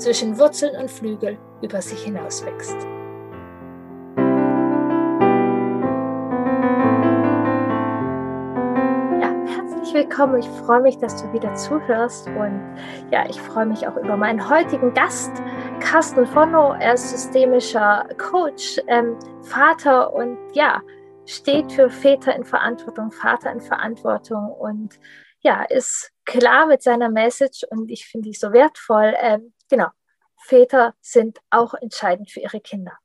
zwischen Wurzeln und Flügel über sich hinaus wächst. Ja, herzlich willkommen. Ich freue mich, dass du wieder zuhörst und ja, ich freue mich auch über meinen heutigen Gast, Carsten Vonno. Er ist systemischer Coach, ähm, Vater und ja, steht für Väter in Verantwortung, Vater in Verantwortung und ja, ist klar mit seiner Message und ich finde die so wertvoll. Ähm, genau, Väter sind auch entscheidend für ihre Kinder.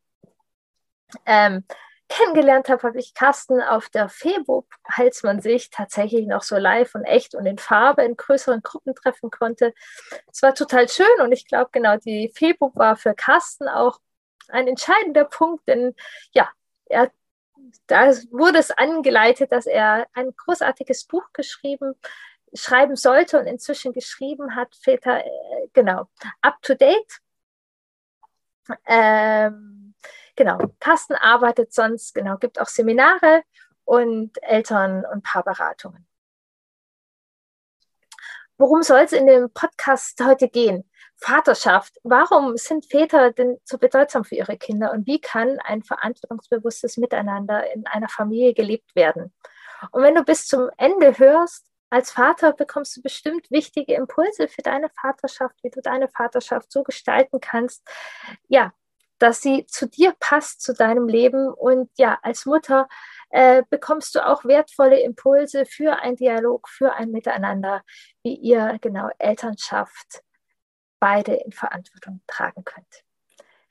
Ähm, kennengelernt habe, habe ich Carsten auf der FEBUB, als man sich tatsächlich noch so live und echt und in Farbe in größeren Gruppen treffen konnte. Es war total schön und ich glaube, genau, die FEBUB war für Carsten auch ein entscheidender Punkt, denn ja, er, da wurde es angeleitet, dass er ein großartiges Buch geschrieben schreiben sollte und inzwischen geschrieben hat, Väter, äh, genau, up to date. Ähm, genau, Carsten arbeitet sonst, genau, gibt auch Seminare und Eltern- und Paarberatungen. Worum soll es in dem Podcast heute gehen? Vaterschaft. Warum sind Väter denn so bedeutsam für ihre Kinder und wie kann ein verantwortungsbewusstes Miteinander in einer Familie gelebt werden? Und wenn du bis zum Ende hörst, als Vater bekommst du bestimmt wichtige Impulse für deine Vaterschaft, wie du deine Vaterschaft so gestalten kannst, ja, dass sie zu dir passt, zu deinem Leben. Und ja, als Mutter äh, bekommst du auch wertvolle Impulse für einen Dialog, für ein Miteinander, wie ihr genau Elternschaft beide in Verantwortung tragen könnt.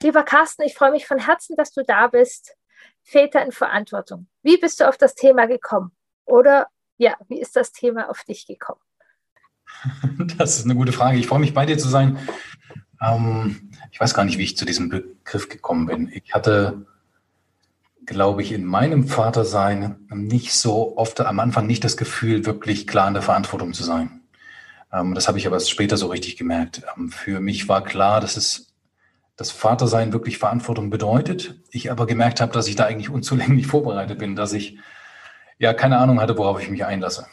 Lieber Carsten, ich freue mich von Herzen, dass du da bist. Väter in Verantwortung. Wie bist du auf das Thema gekommen? Oder ja, wie ist das Thema auf dich gekommen? Das ist eine gute Frage. Ich freue mich, bei dir zu sein. Ähm, ich weiß gar nicht, wie ich zu diesem Begriff gekommen bin. Ich hatte, glaube ich, in meinem Vatersein nicht so oft am Anfang nicht das Gefühl, wirklich klar in der Verantwortung zu sein. Ähm, das habe ich aber später so richtig gemerkt. Ähm, für mich war klar, dass es das Vatersein wirklich Verantwortung bedeutet. Ich aber gemerkt habe, dass ich da eigentlich unzulänglich vorbereitet bin, dass ich ja keine Ahnung hatte, worauf ich mich einlasse.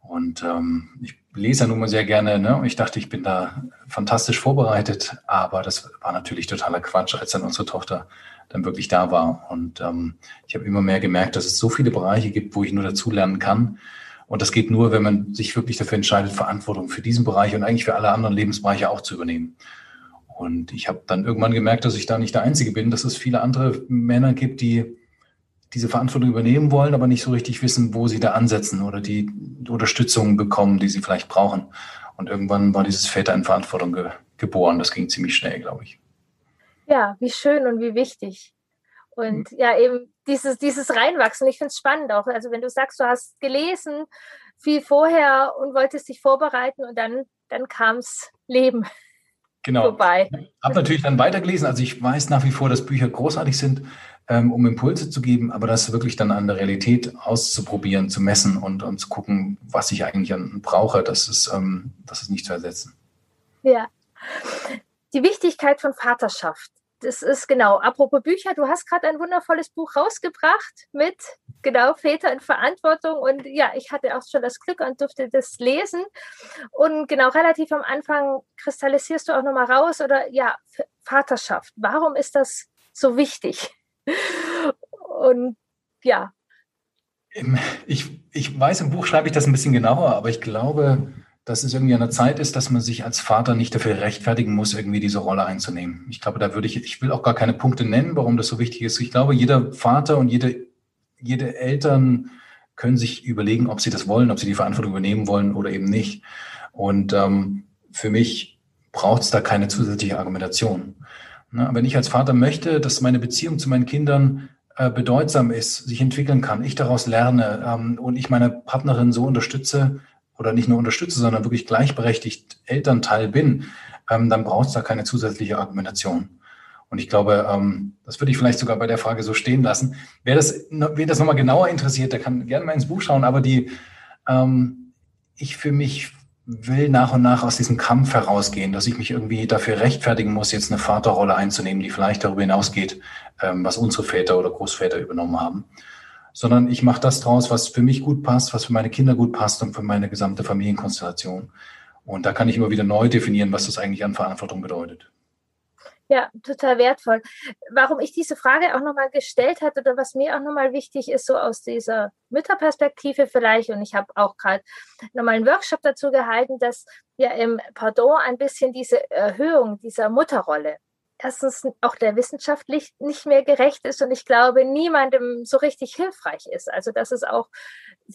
Und ähm, ich lese ja nun mal sehr gerne. Ne? Ich dachte, ich bin da fantastisch vorbereitet, aber das war natürlich totaler Quatsch, als dann unsere Tochter dann wirklich da war. Und ähm, ich habe immer mehr gemerkt, dass es so viele Bereiche gibt, wo ich nur dazulernen kann. Und das geht nur, wenn man sich wirklich dafür entscheidet, Verantwortung für diesen Bereich und eigentlich für alle anderen Lebensbereiche auch zu übernehmen. Und ich habe dann irgendwann gemerkt, dass ich da nicht der Einzige bin, dass es viele andere Männer gibt, die diese Verantwortung übernehmen wollen, aber nicht so richtig wissen, wo sie da ansetzen oder die Unterstützung bekommen, die sie vielleicht brauchen. Und irgendwann war dieses Väter in Verantwortung ge geboren. Das ging ziemlich schnell, glaube ich. Ja, wie schön und wie wichtig. Und mhm. ja, eben dieses, dieses Reinwachsen. Ich finde es spannend auch. Also wenn du sagst, du hast gelesen viel vorher und wolltest dich vorbereiten und dann, dann kam es Leben. Genau. Vorbei. Ich habe natürlich dann weitergelesen. Also ich weiß nach wie vor, dass Bücher großartig sind ähm, um Impulse zu geben, aber das wirklich dann an der Realität auszuprobieren, zu messen und, und zu gucken, was ich eigentlich brauche, das ist, ähm, das ist nicht zu ersetzen. Ja. Die Wichtigkeit von Vaterschaft. Das ist genau, apropos Bücher, du hast gerade ein wundervolles Buch rausgebracht mit, genau, Väter in Verantwortung. Und ja, ich hatte auch schon das Glück und durfte das lesen. Und genau, relativ am Anfang kristallisierst du auch nochmal raus oder ja, Vaterschaft. Warum ist das so wichtig? Und ja. Ich, ich weiß, im Buch schreibe ich das ein bisschen genauer, aber ich glaube, dass es irgendwie an der Zeit ist, dass man sich als Vater nicht dafür rechtfertigen muss, irgendwie diese Rolle einzunehmen. Ich glaube, da würde ich, ich will auch gar keine Punkte nennen, warum das so wichtig ist. Ich glaube, jeder Vater und jede, jede Eltern können sich überlegen, ob sie das wollen, ob sie die Verantwortung übernehmen wollen oder eben nicht. Und ähm, für mich braucht es da keine zusätzliche Argumentation. Ne? Wenn ich als Vater möchte, dass meine Beziehung zu meinen Kindern äh, bedeutsam ist, sich entwickeln kann, ich daraus lerne ähm, und ich meine Partnerin so unterstütze oder nicht nur unterstütze, sondern wirklich gleichberechtigt Elternteil bin, ähm, dann braucht es da keine zusätzliche Argumentation. Und ich glaube, ähm, das würde ich vielleicht sogar bei der Frage so stehen lassen. Wer das, wer das nochmal genauer interessiert, der kann gerne mal ins Buch schauen. Aber die, ich für mich will nach und nach aus diesem Kampf herausgehen, dass ich mich irgendwie dafür rechtfertigen muss, jetzt eine Vaterrolle einzunehmen, die vielleicht darüber hinausgeht, ähm, was unsere Väter oder Großväter übernommen haben. Sondern ich mache das draus, was für mich gut passt, was für meine Kinder gut passt und für meine gesamte Familienkonstellation. Und da kann ich immer wieder neu definieren, was das eigentlich an Verantwortung bedeutet. Ja, total wertvoll. Warum ich diese Frage auch nochmal gestellt hatte oder was mir auch nochmal wichtig ist, so aus dieser Mütterperspektive vielleicht, und ich habe auch gerade nochmal einen Workshop dazu gehalten, dass ja im Pardon ein bisschen diese Erhöhung dieser Mutterrolle erstens auch der Wissenschaft nicht mehr gerecht ist und ich glaube, niemandem so richtig hilfreich ist. Also dass es auch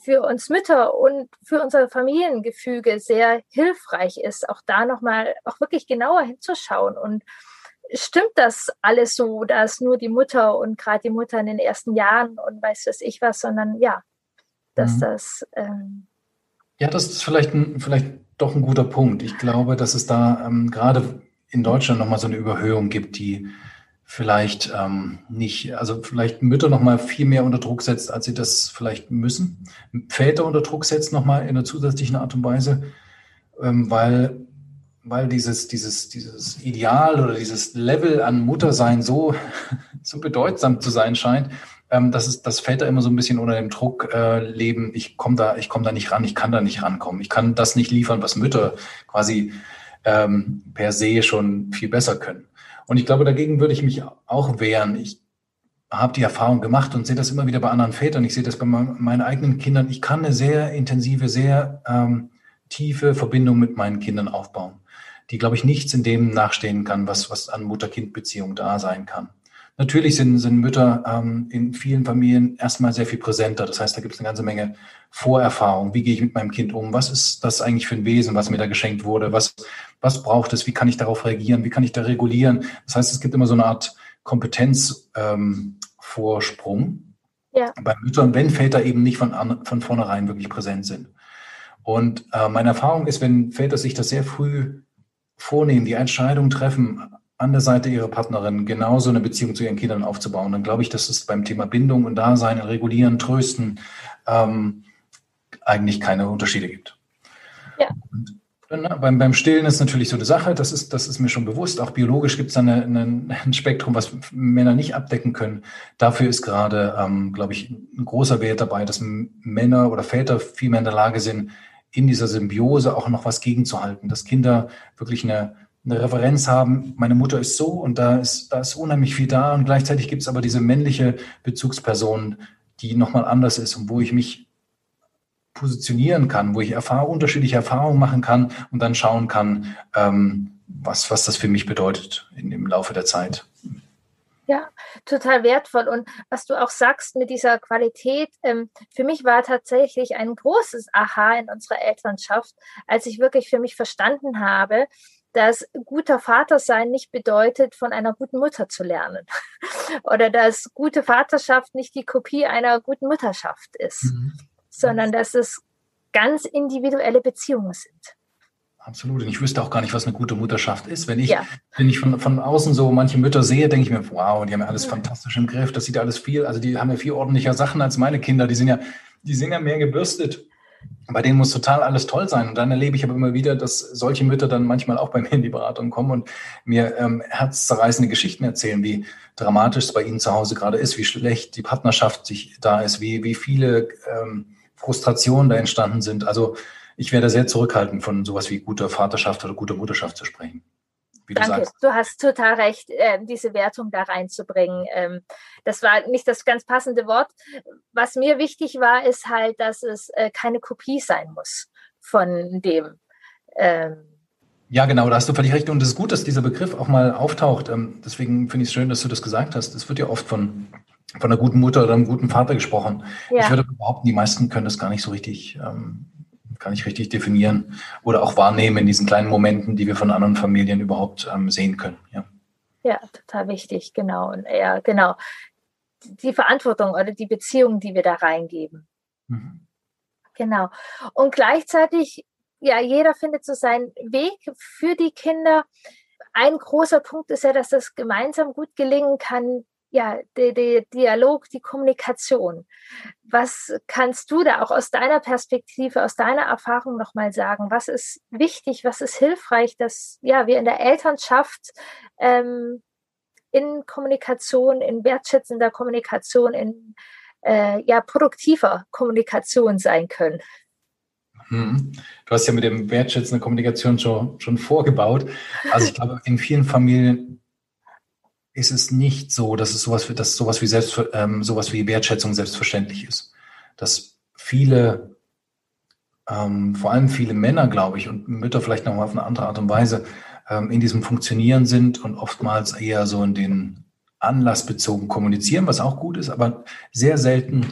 für uns Mütter und für unser Familiengefüge sehr hilfreich ist, auch da nochmal auch wirklich genauer hinzuschauen und stimmt das alles so, dass nur die Mutter und gerade die Mutter in den ersten Jahren und weiß was ich was, sondern ja, dass mhm. das. Ähm ja, das ist vielleicht, ein, vielleicht doch ein guter Punkt. Ich glaube, dass es da ähm, gerade in Deutschland nochmal so eine Überhöhung gibt, die vielleicht ähm, nicht, also vielleicht Mütter nochmal viel mehr unter Druck setzt, als sie das vielleicht müssen. Väter unter Druck setzt nochmal in einer zusätzlichen Art und Weise, ähm, weil weil dieses, dieses, dieses Ideal oder dieses Level an Muttersein so, so bedeutsam zu sein scheint, ähm, dass, es, dass Väter immer so ein bisschen unter dem Druck äh, leben, ich komme da, ich komme da nicht ran, ich kann da nicht rankommen, ich kann das nicht liefern, was Mütter quasi ähm, per se schon viel besser können. Und ich glaube, dagegen würde ich mich auch wehren. Ich habe die Erfahrung gemacht und sehe das immer wieder bei anderen Vätern. Ich sehe das bei meinen eigenen Kindern. Ich kann eine sehr intensive, sehr ähm, tiefe Verbindung mit meinen Kindern aufbauen die, glaube ich, nichts in dem nachstehen kann, was, was an Mutter-Kind-Beziehung da sein kann. Natürlich sind, sind Mütter ähm, in vielen Familien erstmal sehr viel präsenter. Das heißt, da gibt es eine ganze Menge Vorerfahrung. Wie gehe ich mit meinem Kind um? Was ist das eigentlich für ein Wesen, was mir da geschenkt wurde? Was, was braucht es? Wie kann ich darauf reagieren? Wie kann ich da regulieren? Das heißt, es gibt immer so eine Art Kompetenzvorsprung ähm, ja. bei Müttern, wenn Väter eben nicht von, an, von vornherein wirklich präsent sind. Und äh, meine Erfahrung ist, wenn Väter sich das sehr früh vornehmen, die Entscheidung treffen, an der Seite ihrer Partnerin genauso eine Beziehung zu ihren Kindern aufzubauen, dann glaube ich, dass es beim Thema Bindung und Dasein, Regulieren, Trösten ähm, eigentlich keine Unterschiede gibt. Ja. Dann, ne, beim, beim Stillen ist natürlich so eine Sache, das ist, das ist mir schon bewusst. Auch biologisch gibt es eine, eine, ein Spektrum, was Männer nicht abdecken können. Dafür ist gerade, ähm, glaube ich, ein großer Wert dabei, dass Männer oder Väter viel mehr in der Lage sind, in dieser Symbiose auch noch was gegenzuhalten, dass Kinder wirklich eine, eine Referenz haben, meine Mutter ist so und da ist, da ist unheimlich viel da und gleichzeitig gibt es aber diese männliche Bezugsperson, die nochmal anders ist und wo ich mich positionieren kann, wo ich Erfahrung, unterschiedliche Erfahrungen machen kann und dann schauen kann, ähm, was, was das für mich bedeutet in, im Laufe der Zeit. Ja, total wertvoll. Und was du auch sagst mit dieser Qualität, ähm, für mich war tatsächlich ein großes Aha in unserer Elternschaft, als ich wirklich für mich verstanden habe, dass guter Vater sein nicht bedeutet, von einer guten Mutter zu lernen. Oder dass gute Vaterschaft nicht die Kopie einer guten Mutterschaft ist, mhm. sondern dass es ganz individuelle Beziehungen sind. Absolut. Und ich wüsste auch gar nicht, was eine gute Mutterschaft ist. Wenn ich, ja. wenn ich von, von außen so manche Mütter sehe, denke ich mir, wow, die haben ja alles fantastisch im Griff. Das sieht alles viel, also die haben ja viel ordentlicher Sachen als meine Kinder. Die sind ja, die sind ja mehr gebürstet. Bei denen muss total alles toll sein. Und dann erlebe ich aber immer wieder, dass solche Mütter dann manchmal auch bei mir in die Beratung kommen und mir ähm, herzzerreißende Geschichten erzählen, wie dramatisch es bei ihnen zu Hause gerade ist, wie schlecht die Partnerschaft sich da ist, wie, wie viele ähm, Frustrationen da entstanden sind. Also ich werde sehr zurückhaltend, von sowas wie guter Vaterschaft oder guter Mutterschaft zu sprechen. Du Danke, sagst. du hast total recht, äh, diese Wertung da reinzubringen. Ähm, das war nicht das ganz passende Wort. Was mir wichtig war, ist halt, dass es äh, keine Kopie sein muss von dem. Ähm, ja, genau, da hast du völlig recht. Und es ist gut, dass dieser Begriff auch mal auftaucht. Ähm, deswegen finde ich es schön, dass du das gesagt hast. Es wird ja oft von, von einer guten Mutter oder einem guten Vater gesprochen. Ja. Ich würde behaupten, die meisten können das gar nicht so richtig ähm, kann ich richtig definieren oder auch wahrnehmen in diesen kleinen Momenten, die wir von anderen Familien überhaupt ähm, sehen können. Ja. ja, total wichtig, genau. Und ja, genau. Die Verantwortung oder die Beziehung, die wir da reingeben. Mhm. Genau. Und gleichzeitig ja, jeder findet so seinen Weg für die Kinder. Ein großer Punkt ist ja, dass das gemeinsam gut gelingen kann, ja, der, der Dialog, die Kommunikation. Was kannst du da auch aus deiner Perspektive, aus deiner Erfahrung nochmal sagen? Was ist wichtig, was ist hilfreich, dass ja, wir in der Elternschaft ähm, in Kommunikation, in wertschätzender Kommunikation, in äh, ja, produktiver Kommunikation sein können? Hm. Du hast ja mit dem wertschätzenden Kommunikation schon, schon vorgebaut. Also ich glaube, in vielen Familien ist es nicht so, dass es sowas, dass sowas wie selbst, ähm, sowas wie Wertschätzung selbstverständlich ist. Dass viele, ähm, vor allem viele Männer, glaube ich, und Mütter vielleicht noch mal auf eine andere Art und Weise ähm, in diesem Funktionieren sind und oftmals eher so in den Anlass bezogen kommunizieren, was auch gut ist, aber sehr selten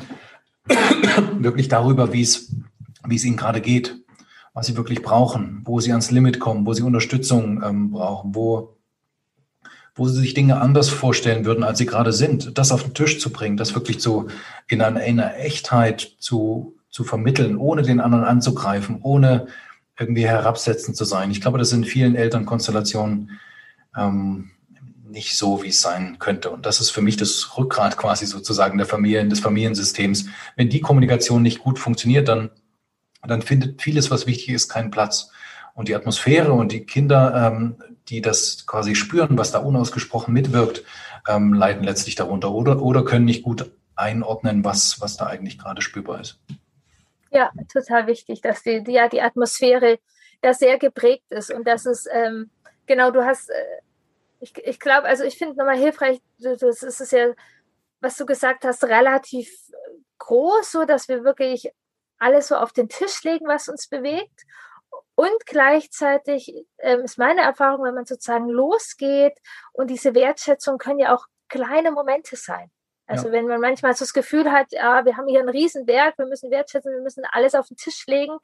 wirklich darüber, wie es, wie es ihnen gerade geht, was sie wirklich brauchen, wo sie ans Limit kommen, wo sie Unterstützung ähm, brauchen, wo wo sie sich Dinge anders vorstellen würden, als sie gerade sind, das auf den Tisch zu bringen, das wirklich so in einer, in einer Echtheit zu, zu vermitteln, ohne den anderen anzugreifen, ohne irgendwie herabsetzend zu sein. Ich glaube, das sind in vielen Elternkonstellationen ähm, nicht so, wie es sein könnte. Und das ist für mich das Rückgrat quasi sozusagen der Familien, des Familiensystems. Wenn die Kommunikation nicht gut funktioniert, dann, dann findet vieles, was wichtig ist, keinen Platz. Und die Atmosphäre und die Kinder, ähm, die das quasi spüren, was da unausgesprochen mitwirkt, ähm, leiden letztlich darunter oder, oder können nicht gut einordnen, was, was da eigentlich gerade spürbar ist. Ja, total wichtig, dass die, die, ja, die Atmosphäre da sehr geprägt ist und dass es, ähm, genau, du hast, äh, ich, ich glaube, also ich finde nochmal hilfreich, das ist ja, was du gesagt hast, relativ groß, so dass wir wirklich alles so auf den Tisch legen, was uns bewegt und gleichzeitig ähm, ist meine Erfahrung, wenn man sozusagen losgeht und diese Wertschätzung können ja auch kleine Momente sein. Also ja. wenn man manchmal so das Gefühl hat, ja, wir haben hier einen Riesenberg, wir müssen wertschätzen, wir müssen alles auf den Tisch legen.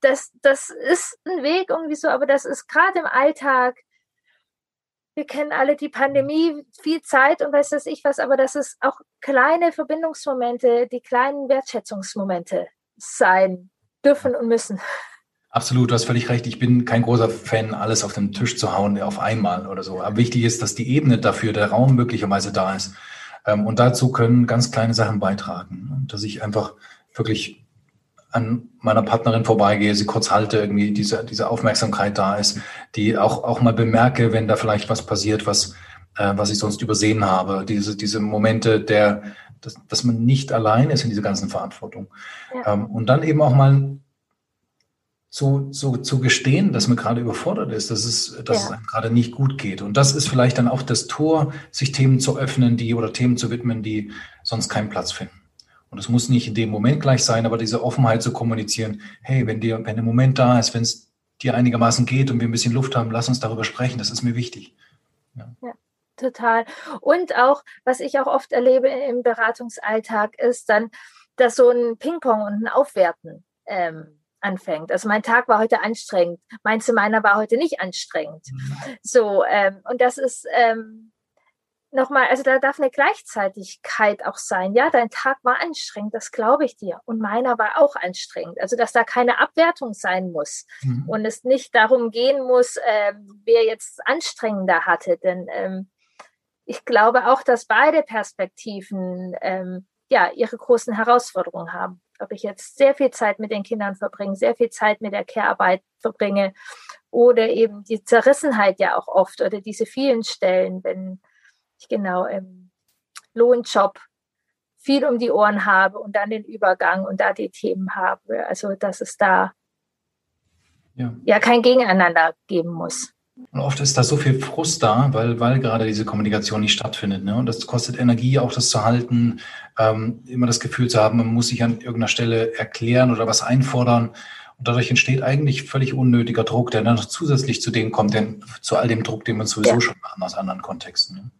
Das, das ist ein Weg irgendwie so, aber das ist gerade im Alltag. Wir kennen alle die Pandemie, viel Zeit und weiß das ich was, aber das ist auch kleine Verbindungsmomente, die kleinen Wertschätzungsmomente sein dürfen und müssen. Absolut, du hast völlig recht. Ich bin kein großer Fan, alles auf den Tisch zu hauen auf einmal oder so. Aber wichtig ist, dass die Ebene dafür, der Raum möglicherweise da ist. Ähm, und dazu können ganz kleine Sachen beitragen. Dass ich einfach wirklich an meiner Partnerin vorbeigehe, sie kurz halte, irgendwie diese, diese Aufmerksamkeit da ist, die auch, auch mal bemerke, wenn da vielleicht was passiert, was, äh, was ich sonst übersehen habe. Diese, diese Momente der, dass, dass man nicht allein ist in dieser ganzen Verantwortung. Ja. Ähm, und dann eben auch mal zu, zu, zu gestehen, dass man gerade überfordert ist, dass es, dass ja. es einem gerade nicht gut geht. Und das ist vielleicht dann auch das Tor, sich Themen zu öffnen, die oder Themen zu widmen, die sonst keinen Platz finden. Und es muss nicht in dem Moment gleich sein, aber diese Offenheit zu kommunizieren, hey, wenn dir, wenn der Moment da ist, wenn es dir einigermaßen geht und wir ein bisschen Luft haben, lass uns darüber sprechen, das ist mir wichtig. Ja. ja. Total. Und auch, was ich auch oft erlebe im Beratungsalltag, ist dann, dass so ein Ping-Pong und ein Aufwerten ähm, anfängt. Also mein Tag war heute anstrengend. Meinst du, meiner war heute nicht anstrengend? Mhm. So, ähm, und das ist ähm, nochmal, also da darf eine Gleichzeitigkeit auch sein. Ja, dein Tag war anstrengend, das glaube ich dir. Und meiner war auch anstrengend. Also, dass da keine Abwertung sein muss mhm. und es nicht darum gehen muss, äh, wer jetzt anstrengender hatte. Denn ähm, ich glaube auch, dass beide Perspektiven ähm, ja ihre großen Herausforderungen haben ob ich jetzt sehr viel Zeit mit den Kindern verbringe, sehr viel Zeit mit der Care-Arbeit verbringe oder eben die Zerrissenheit ja auch oft oder diese vielen Stellen, wenn ich genau im Lohnjob viel um die Ohren habe und dann den Übergang und da die Themen habe. Also dass es da ja, ja kein Gegeneinander geben muss. Und oft ist da so viel Frust da, weil, weil gerade diese Kommunikation nicht stattfindet. Ne? Und das kostet Energie, auch das zu halten, ähm, immer das Gefühl zu haben, man muss sich an irgendeiner Stelle erklären oder was einfordern. Und dadurch entsteht eigentlich völlig unnötiger Druck, der dann noch zusätzlich zu dem kommt, denn zu all dem Druck, den wir sowieso ja. schon machen aus anderen Kontexten. Ne?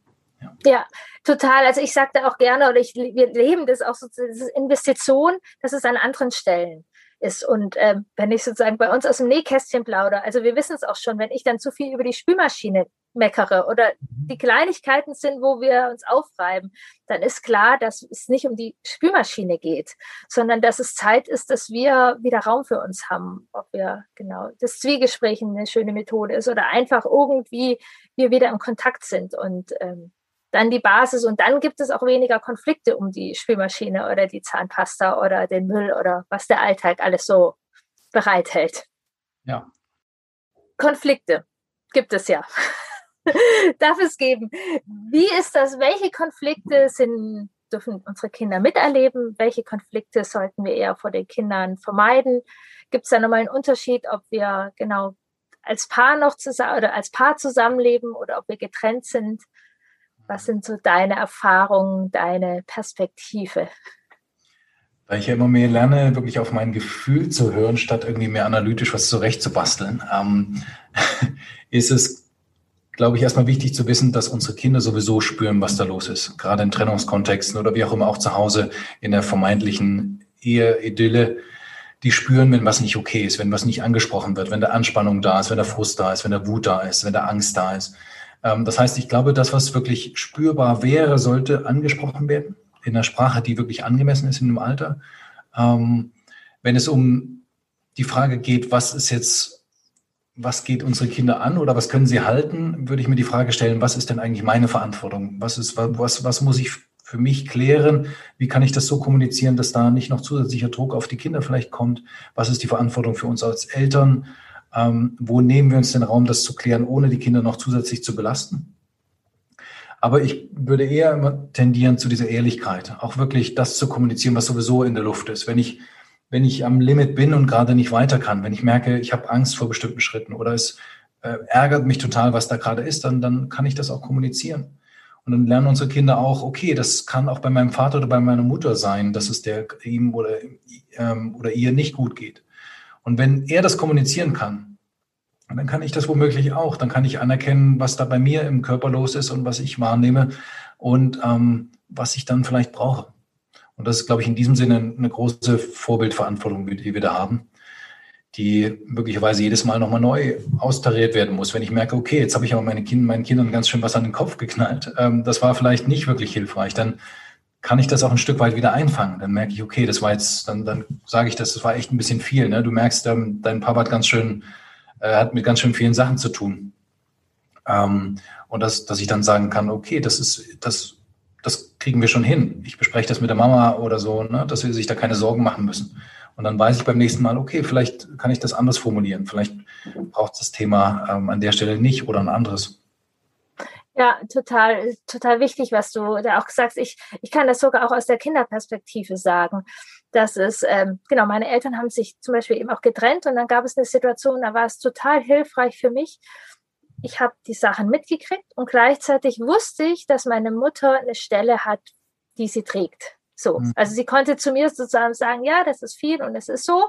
Ja. ja. total. Also ich sagte auch gerne, oder ich, wir leben das auch so, das ist Investition, das ist an anderen Stellen ist. Und ähm, wenn ich sozusagen bei uns aus dem Nähkästchen plaudere, also wir wissen es auch schon, wenn ich dann zu viel über die Spülmaschine meckere oder mhm. die Kleinigkeiten sind, wo wir uns aufreiben, dann ist klar, dass es nicht um die Spülmaschine geht, sondern dass es Zeit ist, dass wir wieder Raum für uns haben. Ob wir genau das Zwiegespräch eine schöne Methode ist oder einfach irgendwie wir wieder im Kontakt sind und ähm, dann die Basis und dann gibt es auch weniger Konflikte um die Spülmaschine oder die Zahnpasta oder den Müll oder was der Alltag alles so bereithält. Ja. Konflikte gibt es ja. Darf es geben. Wie ist das? Welche Konflikte sind, dürfen unsere Kinder miterleben? Welche Konflikte sollten wir eher vor den Kindern vermeiden? Gibt es da nochmal einen Unterschied, ob wir genau als Paar noch zusammen oder als Paar zusammenleben oder ob wir getrennt sind? Was sind so deine Erfahrungen, deine Perspektive? Da ich ja immer mehr lerne, wirklich auf mein Gefühl zu hören, statt irgendwie mehr analytisch was zurechtzubasteln, ähm, ist es, glaube ich, erstmal wichtig zu wissen, dass unsere Kinder sowieso spüren, was da los ist. Gerade in Trennungskontexten oder wie auch immer auch zu Hause in der vermeintlichen Ehe-Idylle. Die spüren, wenn was nicht okay ist, wenn was nicht angesprochen wird, wenn da Anspannung da ist, wenn da Frust da ist, wenn da Wut da ist, wenn da Angst da ist. Ähm, das heißt, ich glaube, das, was wirklich spürbar wäre, sollte angesprochen werden in der Sprache, die wirklich angemessen ist in dem Alter. Ähm, wenn es um die Frage geht, was ist jetzt, was geht unsere Kinder an oder was können sie halten, würde ich mir die Frage stellen, was ist denn eigentlich meine Verantwortung? Was ist, was, was muss ich für mich klären? Wie kann ich das so kommunizieren, dass da nicht noch zusätzlicher Druck auf die Kinder vielleicht kommt? Was ist die Verantwortung für uns als Eltern? Ähm, wo nehmen wir uns den Raum, das zu klären, ohne die Kinder noch zusätzlich zu belasten? Aber ich würde eher immer tendieren zu dieser Ehrlichkeit, auch wirklich das zu kommunizieren, was sowieso in der Luft ist. Wenn ich, wenn ich am Limit bin und gerade nicht weiter kann, wenn ich merke, ich habe Angst vor bestimmten Schritten oder es äh, ärgert mich total, was da gerade ist, dann, dann kann ich das auch kommunizieren. Und dann lernen unsere Kinder auch, okay, das kann auch bei meinem Vater oder bei meiner Mutter sein, dass es der ihm oder, ähm, oder ihr nicht gut geht. Und wenn er das kommunizieren kann, dann kann ich das womöglich auch. Dann kann ich anerkennen, was da bei mir im Körper los ist und was ich wahrnehme und ähm, was ich dann vielleicht brauche. Und das ist, glaube ich, in diesem Sinne eine große Vorbildverantwortung, die wir da haben, die möglicherweise jedes Mal nochmal neu austariert werden muss. Wenn ich merke, okay, jetzt habe ich aber meine kind, meinen Kindern ganz schön was an den Kopf geknallt, ähm, das war vielleicht nicht wirklich hilfreich, dann kann ich das auch ein Stück weit wieder einfangen. Dann merke ich, okay, das war jetzt, dann, dann sage ich das, das war echt ein bisschen viel. Ne? Du merkst, ähm, dein Papa hat ganz schön, äh, hat mit ganz schön vielen Sachen zu tun. Ähm, und das, dass ich dann sagen kann, okay, das ist, das, das kriegen wir schon hin. Ich bespreche das mit der Mama oder so, ne? dass wir sich da keine Sorgen machen müssen. Und dann weiß ich beim nächsten Mal, okay, vielleicht kann ich das anders formulieren. Vielleicht braucht das Thema ähm, an der Stelle nicht oder ein anderes. Ja, total, total wichtig, was du da auch sagst. Ich, ich kann das sogar auch aus der Kinderperspektive sagen. Dass es, ähm, genau, meine Eltern haben sich zum Beispiel eben auch getrennt und dann gab es eine Situation, da war es total hilfreich für mich. Ich habe die Sachen mitgekriegt und gleichzeitig wusste ich, dass meine Mutter eine Stelle hat, die sie trägt. So, mhm. also sie konnte zu mir sozusagen sagen, ja, das ist viel und es ist so.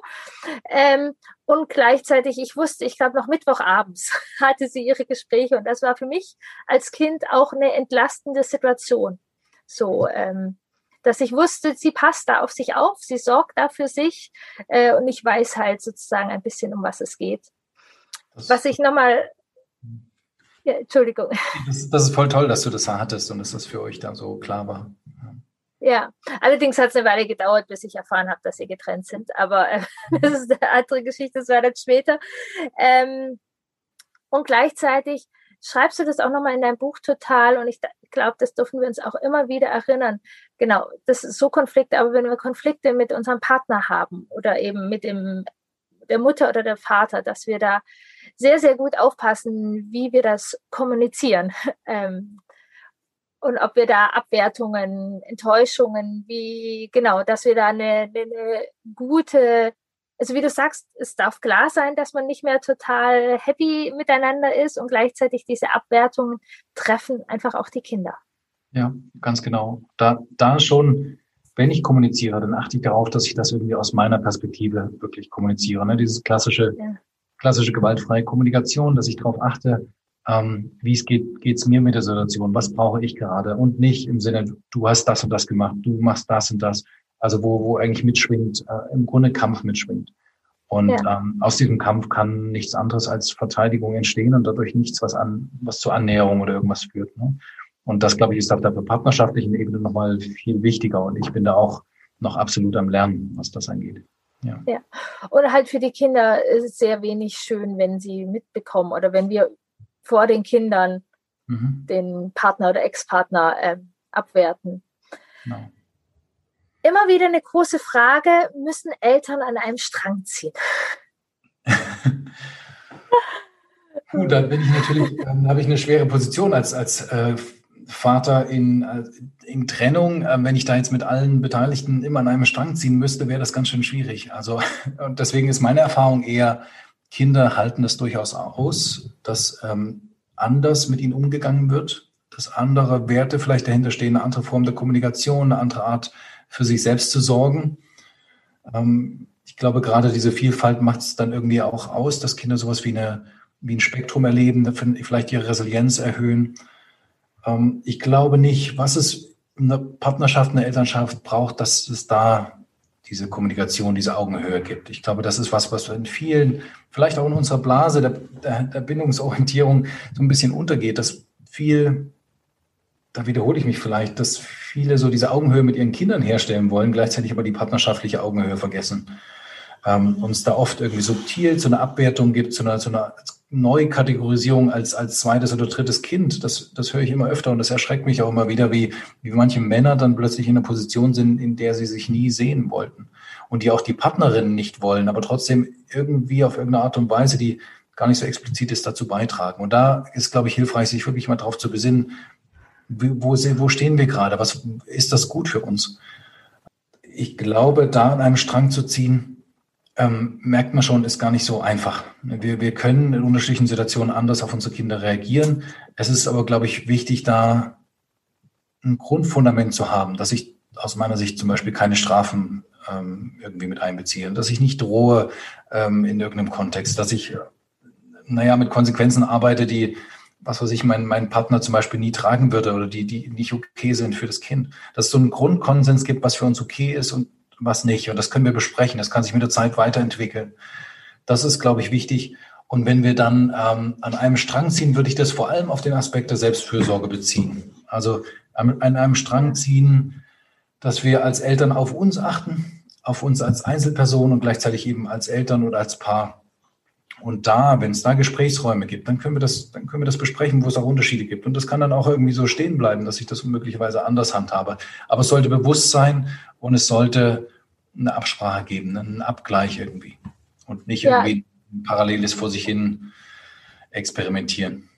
Ähm, und gleichzeitig, ich wusste, ich glaube noch Mittwochabends hatte sie ihre Gespräche und das war für mich als Kind auch eine entlastende Situation. So, ähm, dass ich wusste, sie passt da auf sich auf, sie sorgt da für sich äh, und ich weiß halt sozusagen ein bisschen, um was es geht. Das was ich nochmal ja, Entschuldigung. Das, das, ist voll toll, dass du das hattest und dass das für euch dann so klar war. Ja, allerdings hat es eine Weile gedauert, bis ich erfahren habe, dass sie getrennt sind. Aber äh, das ist eine andere Geschichte, das war dann später. Ähm, und gleichzeitig schreibst du das auch nochmal in deinem Buch total. Und ich glaube, das dürfen wir uns auch immer wieder erinnern. Genau, das ist so Konflikte, aber wenn wir Konflikte mit unserem Partner haben oder eben mit dem, der Mutter oder der Vater, dass wir da sehr, sehr gut aufpassen, wie wir das kommunizieren. Ähm, und ob wir da Abwertungen, Enttäuschungen, wie genau, dass wir da eine, eine gute, also wie du sagst, es darf klar sein, dass man nicht mehr total happy miteinander ist und gleichzeitig diese Abwertungen treffen einfach auch die Kinder. Ja, ganz genau. Da, da schon, wenn ich kommuniziere, dann achte ich darauf, dass ich das irgendwie aus meiner Perspektive wirklich kommuniziere. Ne? Dieses klassische, ja. klassische gewaltfreie Kommunikation, dass ich darauf achte, ähm, wie es geht, geht's mir mit der Situation, was brauche ich gerade und nicht im Sinne, du hast das und das gemacht, du machst das und das, also wo, wo eigentlich mitschwingt, äh, im Grunde Kampf mitschwingt. Und ja. ähm, aus diesem Kampf kann nichts anderes als Verteidigung entstehen und dadurch nichts, was an, was zur Annäherung oder irgendwas führt. Ne? Und das, glaube ich, ist auf der partnerschaftlichen Ebene nochmal viel wichtiger. Und ich bin da auch noch absolut am Lernen, was das angeht. Ja. ja. Oder halt für die Kinder ist es sehr wenig schön, wenn sie mitbekommen oder wenn wir vor den Kindern mhm. den Partner oder Ex-Partner äh, abwerten. Genau. Immer wieder eine große Frage, müssen Eltern an einem Strang ziehen? Gut, dann bin ich natürlich, dann habe ich eine schwere Position als, als äh, Vater in, äh, in Trennung. Äh, wenn ich da jetzt mit allen Beteiligten immer an einem Strang ziehen müsste, wäre das ganz schön schwierig. Also und deswegen ist meine Erfahrung eher, Kinder halten das durchaus aus, dass ähm, anders mit ihnen umgegangen wird, dass andere Werte vielleicht dahinter stehen, eine andere Form der Kommunikation, eine andere Art für sich selbst zu sorgen. Ähm, ich glaube, gerade diese Vielfalt macht es dann irgendwie auch aus, dass Kinder sowas wie, eine, wie ein Spektrum erleben, vielleicht ihre Resilienz erhöhen. Ähm, ich glaube nicht, was es in einer Partnerschaft, in einer Elternschaft braucht, dass es da diese Kommunikation, diese Augenhöhe gibt. Ich glaube, das ist was, was in vielen, vielleicht auch in unserer Blase der, der, Bindungsorientierung so ein bisschen untergeht, dass viel, da wiederhole ich mich vielleicht, dass viele so diese Augenhöhe mit ihren Kindern herstellen wollen, gleichzeitig aber die partnerschaftliche Augenhöhe vergessen. Ähm, uns da oft irgendwie subtil zu einer Abwertung gibt, zu einer, zu einer Neukategorisierung als, als zweites oder drittes Kind. Das, das höre ich immer öfter und das erschreckt mich auch immer wieder, wie, wie manche Männer dann plötzlich in einer Position sind, in der sie sich nie sehen wollten. Und die auch die Partnerinnen nicht wollen, aber trotzdem irgendwie auf irgendeine Art und Weise, die gar nicht so explizit ist, dazu beitragen. Und da ist, glaube ich, hilfreich, sich wirklich mal darauf zu besinnen, wo, wo stehen wir gerade? Was ist das gut für uns? Ich glaube, da an einem Strang zu ziehen, ähm, merkt man schon, ist gar nicht so einfach. Wir, wir können in unterschiedlichen Situationen anders auf unsere Kinder reagieren. Es ist aber, glaube ich, wichtig, da ein Grundfundament zu haben, dass ich aus meiner Sicht zum Beispiel keine Strafen ähm, irgendwie mit einbeziehe, dass ich nicht drohe ähm, in irgendeinem Kontext, dass ich, naja, mit Konsequenzen arbeite, die was weiß ich, mein, mein Partner zum Beispiel nie tragen würde oder die, die nicht okay sind für das Kind. Dass es so einen Grundkonsens gibt, was für uns okay ist und was nicht. Und das können wir besprechen. Das kann sich mit der Zeit weiterentwickeln. Das ist, glaube ich, wichtig. Und wenn wir dann ähm, an einem Strang ziehen, würde ich das vor allem auf den Aspekt der Selbstfürsorge beziehen. Also an einem Strang ziehen, dass wir als Eltern auf uns achten, auf uns als Einzelperson und gleichzeitig eben als Eltern oder als Paar. Und da, wenn es da Gesprächsräume gibt, dann können wir das, dann können wir das besprechen, wo es auch Unterschiede gibt. Und das kann dann auch irgendwie so stehen bleiben, dass ich das möglicherweise anders handhabe. Aber es sollte bewusst sein und es sollte eine Absprache geben, einen Abgleich irgendwie. Und nicht ja. irgendwie ein paralleles vor sich hin experimentieren.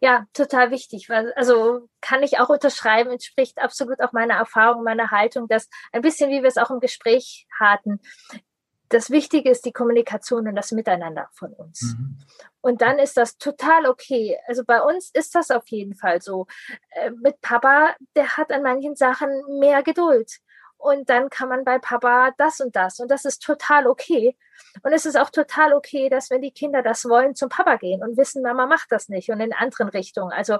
Ja, total wichtig. Also kann ich auch unterschreiben, entspricht absolut auch meiner Erfahrung, meiner Haltung, dass ein bisschen, wie wir es auch im Gespräch hatten, das Wichtige ist die Kommunikation und das Miteinander von uns. Mhm. Und dann ist das total okay. Also bei uns ist das auf jeden Fall so. Äh, mit Papa, der hat an manchen Sachen mehr Geduld. Und dann kann man bei Papa das und das. Und das ist total okay. Und es ist auch total okay, dass wenn die Kinder das wollen, zum Papa gehen und wissen, Mama macht das nicht und in anderen Richtungen. Also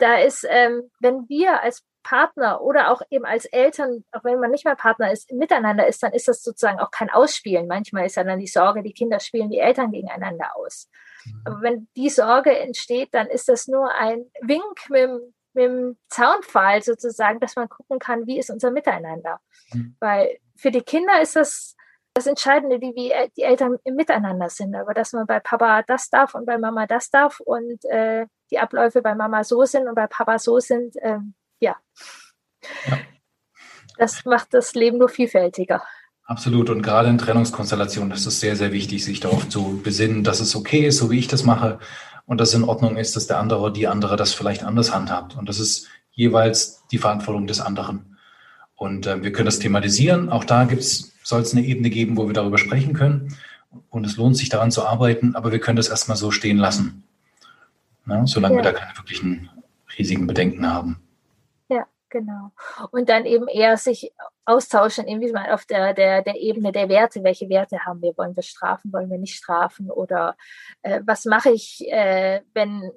da ist, ähm, wenn wir als Partner oder auch eben als Eltern, auch wenn man nicht mehr Partner ist, miteinander ist, dann ist das sozusagen auch kein Ausspielen. Manchmal ist ja dann die Sorge, die Kinder spielen die Eltern gegeneinander aus. Mhm. Aber wenn die Sorge entsteht, dann ist das nur ein Wink mit dem, mit dem Zaunpfahl sozusagen, dass man gucken kann, wie ist unser Miteinander. Mhm. Weil für die Kinder ist das das Entscheidende, die, wie die Eltern im Miteinander sind, aber dass man bei Papa das darf und bei Mama das darf und äh, die Abläufe bei Mama so sind und bei Papa so sind, äh, ja. ja. Das macht das Leben nur vielfältiger. Absolut. Und gerade in Trennungskonstellationen ist es sehr, sehr wichtig, sich darauf zu besinnen, dass es okay ist, so wie ich das mache und dass es in Ordnung ist, dass der andere oder die andere das vielleicht anders handhabt. Und das ist jeweils die Verantwortung des anderen. Und äh, wir können das thematisieren. Auch da soll es eine Ebene geben, wo wir darüber sprechen können. Und es lohnt sich daran zu arbeiten, aber wir können das erstmal so stehen lassen. Na, solange ja. wir da keine wirklichen riesigen Bedenken haben. Genau. Und dann eben eher sich austauschen, irgendwie mal auf der, der, der Ebene der Werte. Welche Werte haben wir? Wollen wir strafen? Wollen wir nicht strafen? Oder äh, was mache ich, äh, wenn